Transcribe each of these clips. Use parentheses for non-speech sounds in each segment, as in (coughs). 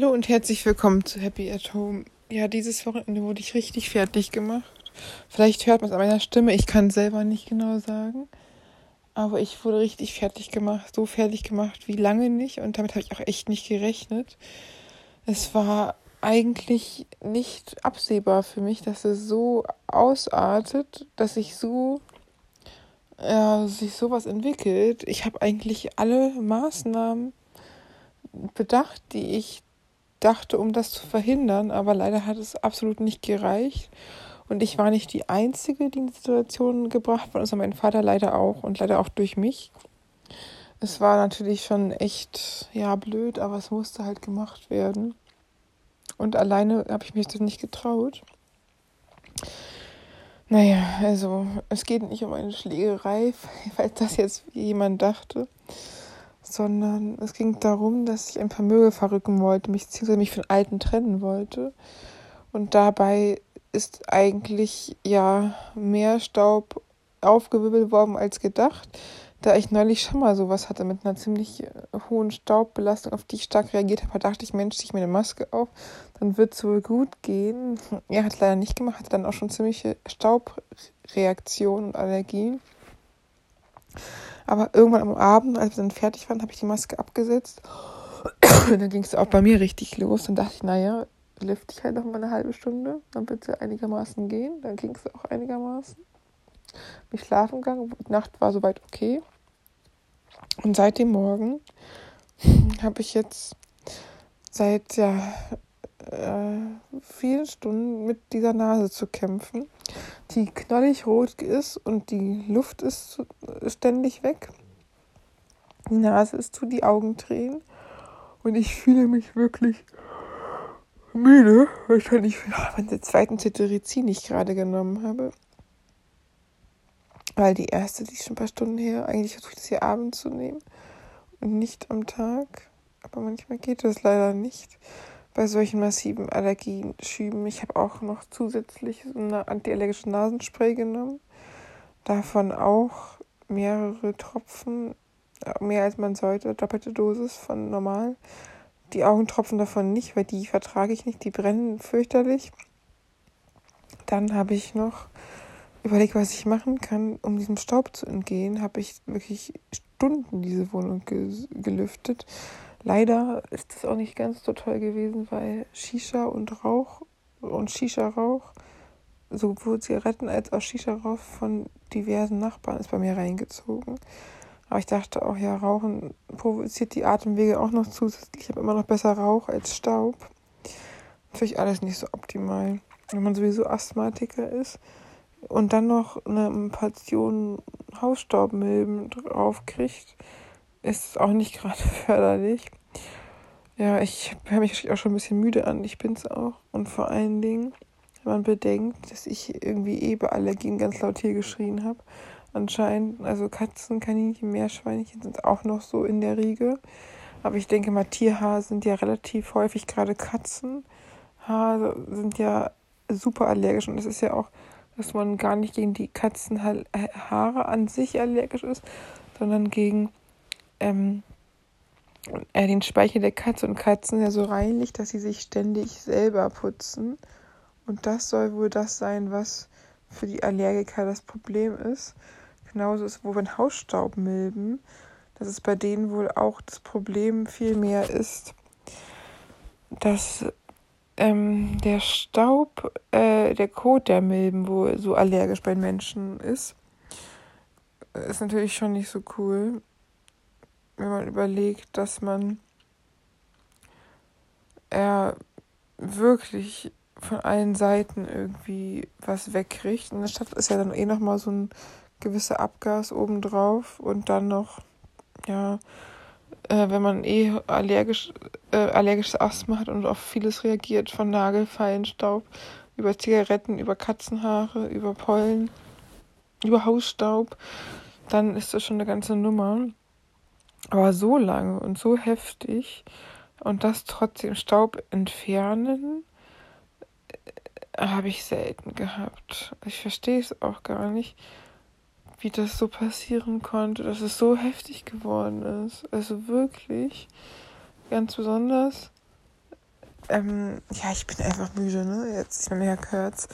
Hallo und herzlich willkommen zu Happy at Home. Ja, dieses Wochenende wurde ich richtig fertig gemacht. Vielleicht hört man es an meiner Stimme, ich kann selber nicht genau sagen. Aber ich wurde richtig fertig gemacht, so fertig gemacht wie lange nicht und damit habe ich auch echt nicht gerechnet. Es war eigentlich nicht absehbar für mich, dass es so ausartet, dass sich so ja, sich sowas entwickelt. Ich habe eigentlich alle Maßnahmen bedacht, die ich dachte, um das zu verhindern, aber leider hat es absolut nicht gereicht. Und ich war nicht die Einzige, die in die Situation gebracht wurde, sondern mein Vater leider auch und leider auch durch mich. Es war natürlich schon echt, ja, blöd, aber es musste halt gemacht werden. Und alleine habe ich mich das nicht getraut. Naja, also es geht nicht um eine Schlägerei, (laughs) falls das jetzt jemand dachte sondern es ging darum, dass ich ein Vermögen verrücken wollte, mich beziehungsweise mich von Alten trennen wollte. Und dabei ist eigentlich ja mehr Staub aufgewirbelt worden als gedacht, da ich neulich schon mal sowas hatte mit einer ziemlich äh, hohen Staubbelastung, auf die ich stark reagiert habe, dachte ich, Mensch, ich mir eine Maske auf, dann wird es wohl gut gehen. (laughs) Er hat es leider nicht gemacht, hatte dann auch schon ziemliche Staubreaktionen und Allergien. Aber irgendwann am Abend, als wir dann fertig waren, habe ich die Maske abgesetzt. Und dann ging es auch bei mir richtig los. Dann dachte ich, naja, lüfte ich halt noch mal eine halbe Stunde, dann es einigermaßen gehen. Dann ging es auch einigermaßen. Bin ich schlafen gegangen, die Nacht war soweit okay. Und seit dem Morgen habe ich jetzt seit ja äh, vielen Stunden mit dieser Nase zu kämpfen, die knallig rot ist und die Luft ist ständig weg. Die Nase ist zu, die Augen drehen und ich fühle mich wirklich müde. Wahrscheinlich von der zweiten Cetirizin, die ich gerade genommen habe. Weil die erste, die ist schon ein paar Stunden her, eigentlich versuche ich das hier abends zu nehmen und nicht am Tag. Aber manchmal geht das leider nicht bei solchen massiven Allergieschüben. Ich habe auch noch zusätzlich eine antiallergische Nasenspray genommen. Davon auch mehrere Tropfen, äh, mehr als man sollte, doppelte Dosis von normal. Die Augentropfen davon nicht, weil die vertrage ich nicht, die brennen fürchterlich. Dann habe ich noch überlegt, was ich machen kann, um diesem Staub zu entgehen. Habe ich wirklich Stunden diese Wohnung gelüftet Leider ist das auch nicht ganz so toll gewesen, weil Shisha und Rauch und Shisha-Rauch, sowohl Zigaretten als auch Shisha-Rauch von diversen Nachbarn ist bei mir reingezogen. Aber ich dachte auch, ja, Rauchen provoziert die Atemwege auch noch zusätzlich. Ich habe immer noch besser Rauch als Staub. Natürlich alles nicht so optimal. Wenn man sowieso Asthmatiker ist und dann noch eine Portion Hausstaubmilben draufkriegt, ist auch nicht gerade (laughs) förderlich. Ja, ich höre mich auch schon ein bisschen müde an. Ich bin es auch. Und vor allen Dingen, wenn man bedenkt, dass ich irgendwie eh Allergien ganz laut hier geschrien habe. Anscheinend, also Katzen, Kaninchen, Meerschweinchen sind auch noch so in der Riege. Aber ich denke mal, Tierhaare sind ja relativ häufig, gerade Katzenhaare sind ja super allergisch. Und es ist ja auch, dass man gar nicht gegen die Katzenhaare an sich allergisch ist, sondern gegen ähm, er den Speichel der Katze und Katzen ja so reinigt, dass sie sich ständig selber putzen. Und das soll wohl das sein, was für die Allergiker das Problem ist. Genauso ist wohl bei Hausstaubmilben, dass es bei denen wohl auch das Problem viel mehr ist, dass ähm, der Staub, äh, der Kot der Milben wohl so allergisch bei Menschen ist. Ist natürlich schon nicht so cool wenn man überlegt, dass man er wirklich von allen Seiten irgendwie was wegkriegt. In der Stadt ist ja dann eh nochmal so ein gewisser Abgas obendrauf und dann noch, ja, äh, wenn man eh allergisch, äh, allergisches Asthma hat und auf vieles reagiert, von Nagelfallen, Staub, über Zigaretten, über Katzenhaare, über Pollen, über Hausstaub, dann ist das schon eine ganze Nummer. Aber so lange und so heftig und das trotzdem Staub entfernen, äh, habe ich selten gehabt. Ich verstehe es auch gar nicht, wie das so passieren konnte, dass es so heftig geworden ist. Also wirklich, ganz besonders ähm, ja, ich bin einfach müde, ne? Jetzt, ich meine, ja, hört's.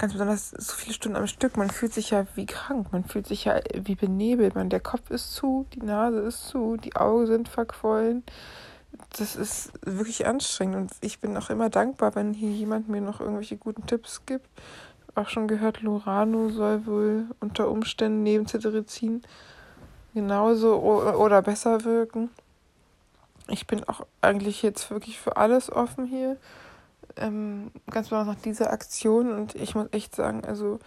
Ganz besonders so viele Stunden am Stück. Man fühlt sich ja wie krank. Man fühlt sich ja wie benebelt. Man, der Kopf ist zu, die Nase ist zu, die Augen sind verquollen. Das ist wirklich anstrengend. Und ich bin auch immer dankbar, wenn hier jemand mir noch irgendwelche guten Tipps gibt. Auch schon gehört, Lorano soll wohl unter Umständen neben Cetirizin genauso oder besser wirken. Ich bin auch eigentlich jetzt wirklich für alles offen hier. Ähm, ganz besonders nach dieser Aktion. Und ich muss echt sagen, also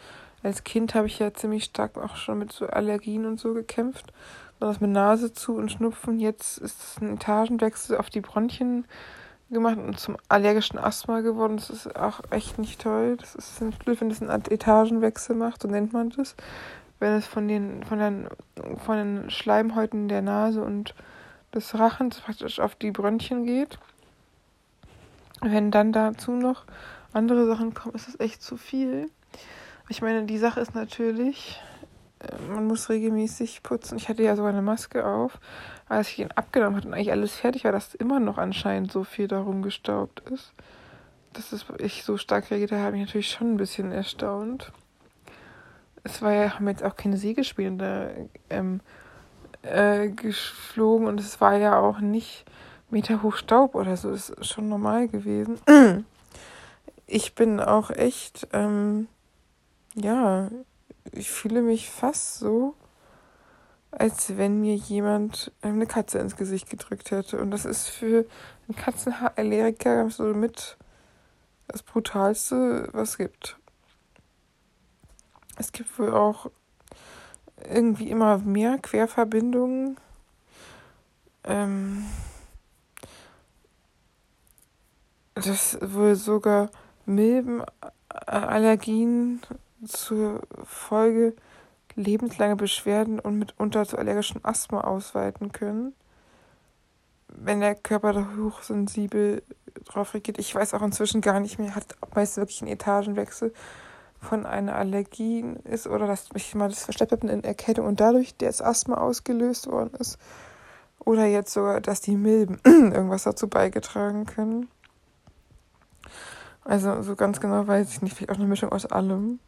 als Kind habe ich ja ziemlich stark auch schon mit so Allergien und so gekämpft. Besonders mit Nase zu und Schnupfen. Jetzt ist es ein Etagenwechsel auf die Bronchien gemacht und zum allergischen Asthma geworden. Das ist auch echt nicht toll. Das ist nicht blöd, wenn das einen Etagenwechsel macht, so nennt man das wenn es von den, von den, von den Schleimhäuten der Nase und des Rachens praktisch auf die Bronchien geht. Wenn dann dazu noch andere Sachen kommen, ist es echt zu viel. Ich meine, die Sache ist natürlich, äh, man muss regelmäßig putzen. Ich hatte ja sogar eine Maske auf. Als ich ihn abgenommen hatte und eigentlich alles fertig war, dass immer noch anscheinend so viel darum gestaubt ist. Dass ich so stark reagiert habe ich natürlich schon ein bisschen erstaunt es war ja, haben jetzt auch keine Sägespäne ähm, äh, geflogen und es war ja auch nicht Meter hoch Staub oder so. Ist schon normal gewesen. (clears throat) Ich bin auch echt, ähm, ja, ich fühle mich fast so, als wenn mir jemand eine Katze ins Gesicht gedrückt hätte. Und das ist für einen Katzenhaarallergiker so mit das Brutalste, was es gibt es gibt wohl auch irgendwie immer mehr Querverbindungen. Ähm, dass wohl sogar Milbenallergien zur Folge lebenslange Beschwerden und mitunter zu allergischem Asthma ausweiten können, wenn der Körper da hochsensibel drauf reagiert. Ich weiß auch inzwischen gar nicht mehr, hat meist wirklich einen Etagenwechsel von einer Allergie ist oder dass ich mal das versteckt habe in Erkältung und dadurch das Asthma ausgelöst worden ist. Oder jetzt sogar, dass die Milben (clears throat) irgendwas dazu beigetragen können. Also so ganz genau weiß ich nicht, vielleicht auch eine Mischung aus allem.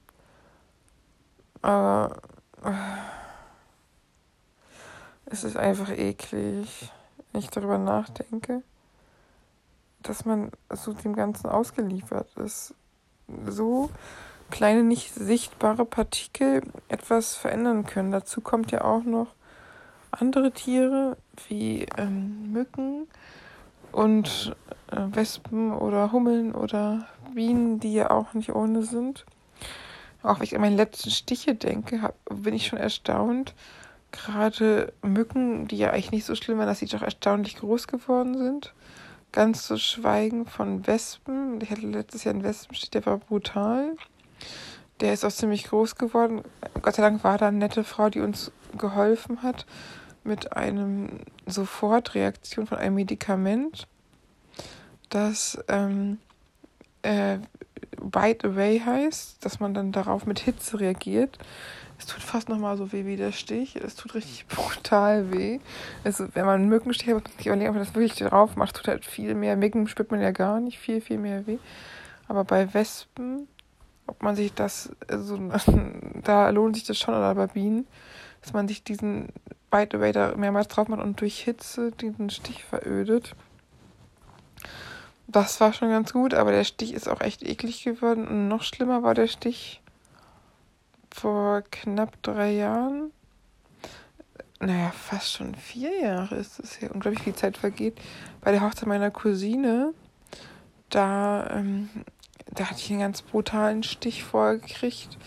Aber äh, es ist einfach eklig, wenn ich darüber nachdenke, dass man so dem Ganzen ausgeliefert ist. So kleine nicht sichtbare Partikel etwas verändern können. Dazu kommt ja auch noch andere Tiere wie ähm, Mücken und äh, Wespen oder Hummeln oder Bienen, die ja auch nicht ohne sind. Auch wenn ich an meine letzten Stiche denke, hab, bin ich schon erstaunt. Gerade Mücken, die ja eigentlich nicht so schlimm waren, dass sie doch erstaunlich groß geworden sind. Ganz zu schweigen von Wespen. Ich hatte letztes Jahr einen Wespenstich, der war brutal. Der ist auch ziemlich groß geworden. Gott sei Dank war da eine nette Frau, die uns geholfen hat mit einem Sofortreaktion von einem Medikament, das ähm, äh, Away heißt, dass man dann darauf mit Hitze reagiert. Es tut fast nochmal so weh wie der Stich. Es tut richtig (laughs) brutal weh. Also, wenn man einen Mückenstich hat, ich überlege, ob man das wirklich drauf macht, tut halt viel mehr. Mücken spürt man ja gar nicht, viel, viel mehr weh. Aber bei Wespen ob man sich das, also (laughs) da lohnt sich das schon, oder bei Bienen, dass man sich diesen Bite Away mehrmals drauf macht und durch Hitze diesen Stich verödet. Das war schon ganz gut, aber der Stich ist auch echt eklig geworden. Und noch schlimmer war der Stich vor knapp drei Jahren. Naja, fast schon vier Jahre ist es hier. Unglaublich viel Zeit vergeht. Bei der Hochzeit meiner Cousine, da ähm, da hatte ich einen ganz brutalen Stich vorgekriegt.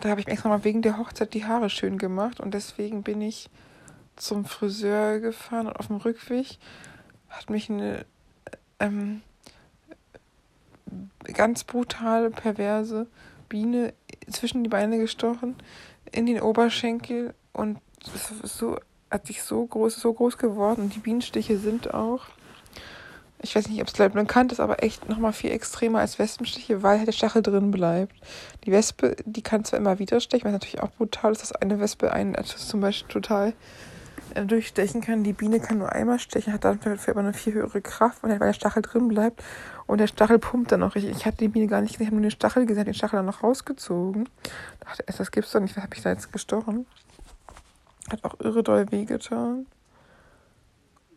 Da habe ich extra mal wegen der Hochzeit die Haare schön gemacht und deswegen bin ich zum Friseur gefahren und auf dem Rückweg hat mich eine ähm, ganz brutale, perverse Biene zwischen die Beine gestochen, in den Oberschenkel und so hat sich so groß, so groß geworden. Und die Bienenstiche sind auch ich weiß nicht, ob es bekannt ist, aber echt nochmal viel extremer als Wespenstiche, weil halt der Stachel drin bleibt. Die Wespe, die kann zwar immer wieder stechen, was natürlich auch brutal ist, dass eine Wespe einen zum Beispiel total äh, durchstechen kann. Die Biene kann nur einmal stechen, hat dafür aber eine viel höhere Kraft, weil der Stachel drin bleibt. Und der Stachel pumpt dann auch richtig. Ich hatte die Biene gar nicht gesehen, ich habe nur den Stachel gesehen, den Stachel dann noch rausgezogen. Ich dachte, das gibt's doch nicht, was habe ich da jetzt gestochen? Hat auch irre doll wehgetan.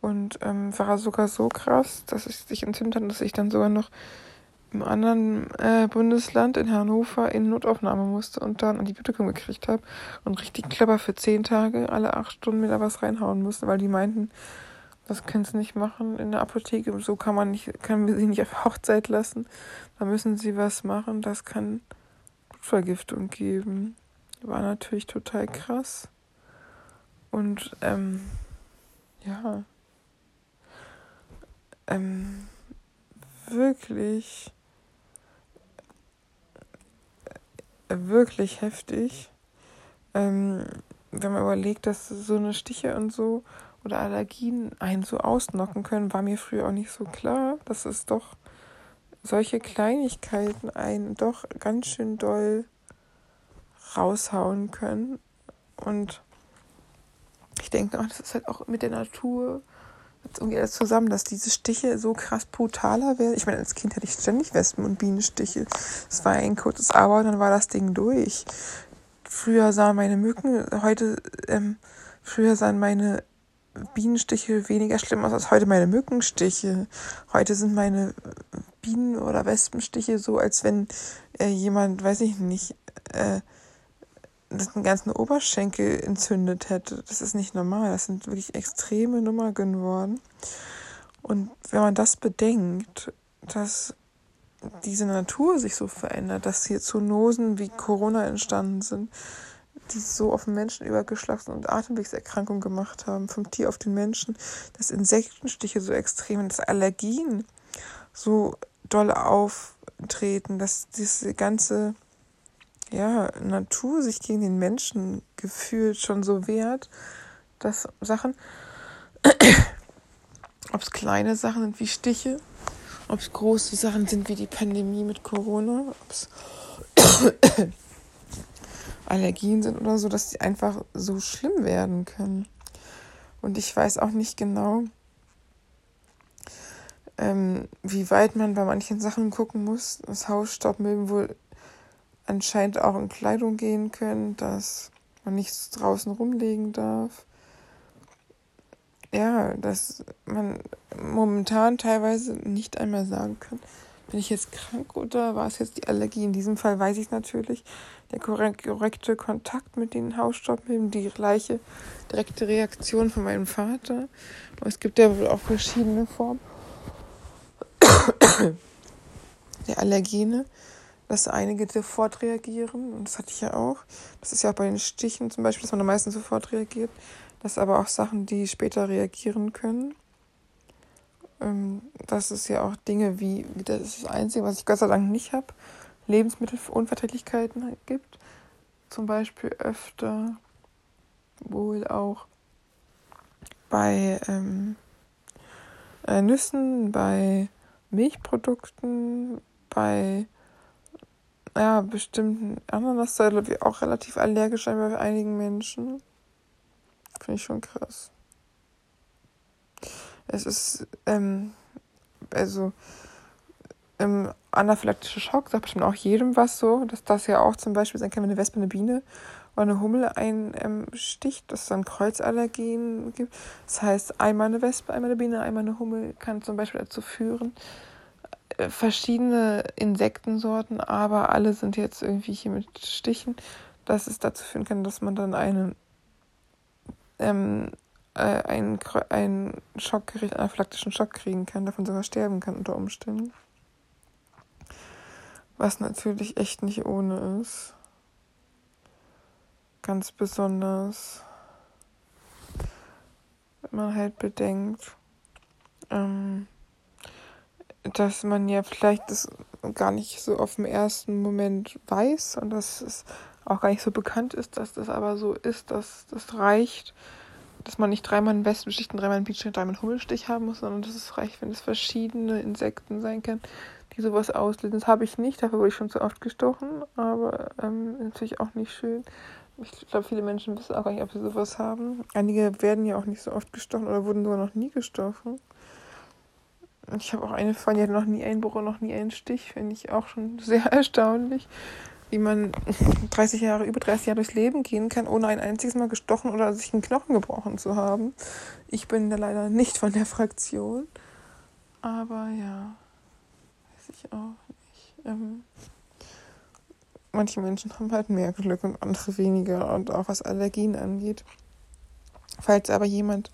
Und ähm, war sogar so krass, dass es sich entzündet hat, dass ich dann sogar noch im anderen äh, Bundesland in Hannover in Notaufnahme musste und dann Antibiotikum gekriegt habe und richtig clever für zehn Tage alle acht Stunden mir da was reinhauen musste, weil die meinten, das können sie nicht machen in der Apotheke, so kann man nicht, können wir sie nicht auf Hochzeit lassen. Da müssen sie was machen, das kann Blutvergiftung geben. War natürlich total krass. Und ähm, ja. Ähm, wirklich wirklich heftig. Ähm, wenn man überlegt, dass so eine Stiche und so oder Allergien einen so ausnocken können, war mir früher auch nicht so klar, dass es doch solche Kleinigkeiten einen doch ganz schön doll raushauen können. Und ich denke auch, das ist halt auch mit der Natur jetzt irgendwie alles zusammen, dass diese Stiche so krass brutaler werden. Ich meine, als Kind hatte ich ständig Wespen- und Bienenstiche. Es war ein kurzes Aber und dann war das Ding durch. Früher sahen meine Mücken, heute, ähm, früher sahen meine Bienenstiche weniger schlimm aus als heute meine Mückenstiche. Heute sind meine Bienen- oder Wespenstiche so, als wenn äh, jemand, weiß ich nicht, äh, den ganzen Oberschenkel entzündet hätte. Das ist nicht normal. Das sind wirklich extreme Nummer geworden. Und wenn man das bedenkt, dass diese Natur sich so verändert, dass hier Zoonosen wie Corona entstanden sind, die so auf den Menschen übergeschlagen und Atemwegserkrankungen gemacht haben, vom Tier auf den Menschen, dass Insektenstiche so extrem, dass Allergien so doll auftreten, dass diese ganze ja, Natur sich gegen den Menschen gefühlt schon so wehrt, dass Sachen, (coughs) ob es kleine Sachen sind wie Stiche, ob es große Sachen sind wie die Pandemie mit Corona, ob es (coughs) Allergien sind oder so, dass die einfach so schlimm werden können. Und ich weiß auch nicht genau, ähm, wie weit man bei manchen Sachen gucken muss. Das Hausstaubmilben wohl anscheinend auch in Kleidung gehen können, dass man nichts draußen rumlegen darf. Ja, dass man momentan teilweise nicht einmal sagen kann, bin ich jetzt krank oder war es jetzt die Allergie? In diesem Fall weiß ich natürlich, der korrekte Kontakt mit den Hausstaubmilben, die gleiche direkte Reaktion von meinem Vater. Aber es gibt ja wohl auch verschiedene Formen der Allergene dass einige sofort reagieren. Und das hatte ich ja auch. Das ist ja auch bei den Stichen zum Beispiel, dass man am meisten sofort reagiert. Das aber auch Sachen, die später reagieren können. Ähm, das ist ja auch Dinge wie, das ist das Einzige, was ich Gott sei Dank nicht habe, Lebensmittelunverträglichkeiten gibt. Zum Beispiel öfter wohl auch bei ähm, äh, Nüssen, bei Milchprodukten, bei ja, bestimmten Ananas sei, glaube ich, auch relativ allergisch bei einigen Menschen. Finde ich schon krass. Es ist, ähm, also, ähm, anaphylaktischer Schock sagt bestimmt auch jedem was so, dass das ja auch zum Beispiel sein kann, wenn eine Wespe, eine Biene oder eine Hummel einsticht, ähm, dass es dann Kreuzallergien gibt. Das heißt, einmal eine Wespe, einmal eine Biene, einmal eine Hummel kann zum Beispiel dazu führen, verschiedene Insektensorten, aber alle sind jetzt irgendwie hier mit Stichen, dass es dazu führen kann, dass man dann einen, ähm, äh, einen, einen Schockgericht, einen anaphylaktischen Schock kriegen kann, davon sogar sterben kann unter Umständen. Was natürlich echt nicht ohne ist. Ganz besonders, wenn man halt bedenkt, ähm, dass man ja vielleicht das gar nicht so auf den ersten Moment weiß und dass es auch gar nicht so bekannt ist, dass das aber so ist, dass das reicht, dass man nicht dreimal einen Wespenstich, dreimal einen Bienenstich, dreimal einen Hummelstich haben muss, sondern dass es reicht, wenn es verschiedene Insekten sein können, die sowas auslösen. Das habe ich nicht, dafür wurde ich schon zu oft gestochen, aber ähm, natürlich auch nicht schön. Ich glaube, viele Menschen wissen auch gar nicht, ob sie sowas haben. Einige werden ja auch nicht so oft gestochen oder wurden sogar noch nie gestochen. Ich habe auch eine Freundin, die hatte noch nie einen Bruch, noch nie einen Stich. Finde ich auch schon sehr (laughs) erstaunlich, wie man (laughs) 30 Jahre, über 30 Jahre durchs Leben gehen kann, ohne ein einziges Mal gestochen oder sich einen Knochen gebrochen zu haben. Ich bin da leider nicht von der Fraktion. Aber ja, weiß ich auch nicht. Ähm, manche Menschen haben halt mehr Glück und andere weniger und auch was Allergien angeht. Falls aber jemand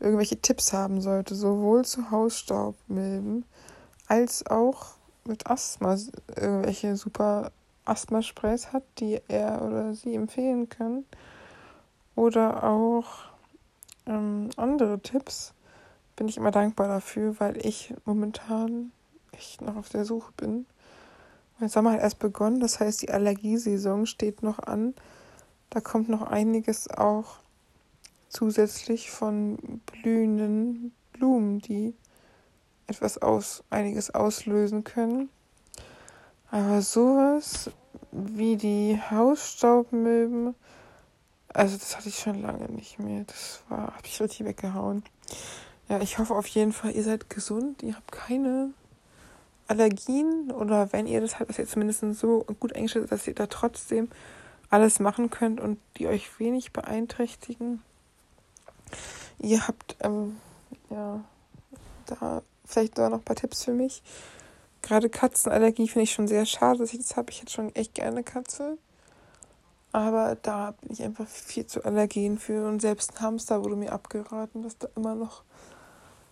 irgendwelche Tipps haben sollte, sowohl zu Hausstaubmilben als auch mit Asthma irgendwelche super Asthma-Sprays hat, die er oder sie empfehlen kann. Oder auch ähm, andere Tipps, bin ich immer dankbar dafür, weil ich momentan echt noch auf der Suche bin. Mein Sommer hat erst begonnen, das heißt, die Allergiesaison steht noch an. Da kommt noch einiges auch zusätzlich von blühenden Blumen, die etwas aus, einiges auslösen können. Aber sowas wie die Hausstaubmilben, also das hatte ich schon lange nicht mehr. Das war, habe ich richtig weggehauen. Ja, ich hoffe auf jeden Fall, ihr seid gesund, ihr habt keine Allergien oder wenn ihr das habt, dass ihr zumindest so gut eingestellt dass ihr da trotzdem alles machen könnt und die euch wenig beeinträchtigen. Ihr habt, ähm, ja, da vielleicht da noch ein paar Tipps für mich. Gerade Katzenallergie finde ich schon sehr schade, dass ich das habe. Ich hätte schon echt gerne Katze. Aber da bin ich einfach viel zu allergen für. Und selbst ein Hamster wurde mir abgeraten, dass da immer noch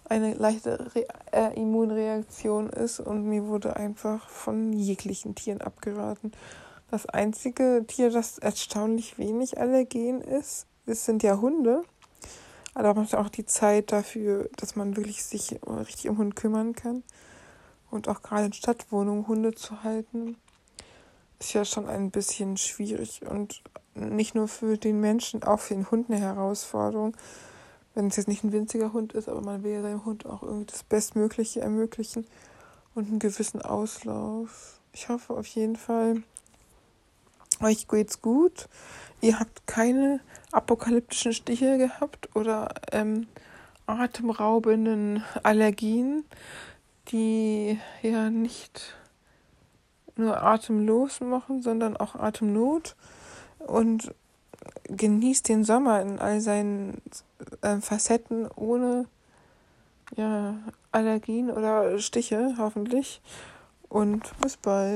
eine leichte Re äh, Immunreaktion ist. Und mir wurde einfach von jeglichen Tieren abgeraten. Das einzige Tier, das erstaunlich wenig allergen ist, das sind ja Hunde. Aber man hat auch die Zeit dafür, dass man wirklich sich richtig um Hund kümmern kann. Und auch gerade in Stadtwohnungen Hunde zu halten, ist ja schon ein bisschen schwierig. Und nicht nur für den Menschen, auch für den Hund eine Herausforderung. Wenn es jetzt nicht ein winziger Hund ist, aber man will ja seinem Hund auch irgendwie das Bestmögliche ermöglichen und einen gewissen Auslauf. Ich hoffe auf jeden Fall, euch geht's gut. Ihr habt keine apokalyptischen Stiche gehabt oder ähm, atemraubenden Allergien, die ja nicht nur atemlos machen, sondern auch Atemnot. Und genießt den Sommer in all seinen äh, Facetten ohne ja, Allergien oder Stiche, hoffentlich. Und bis bald.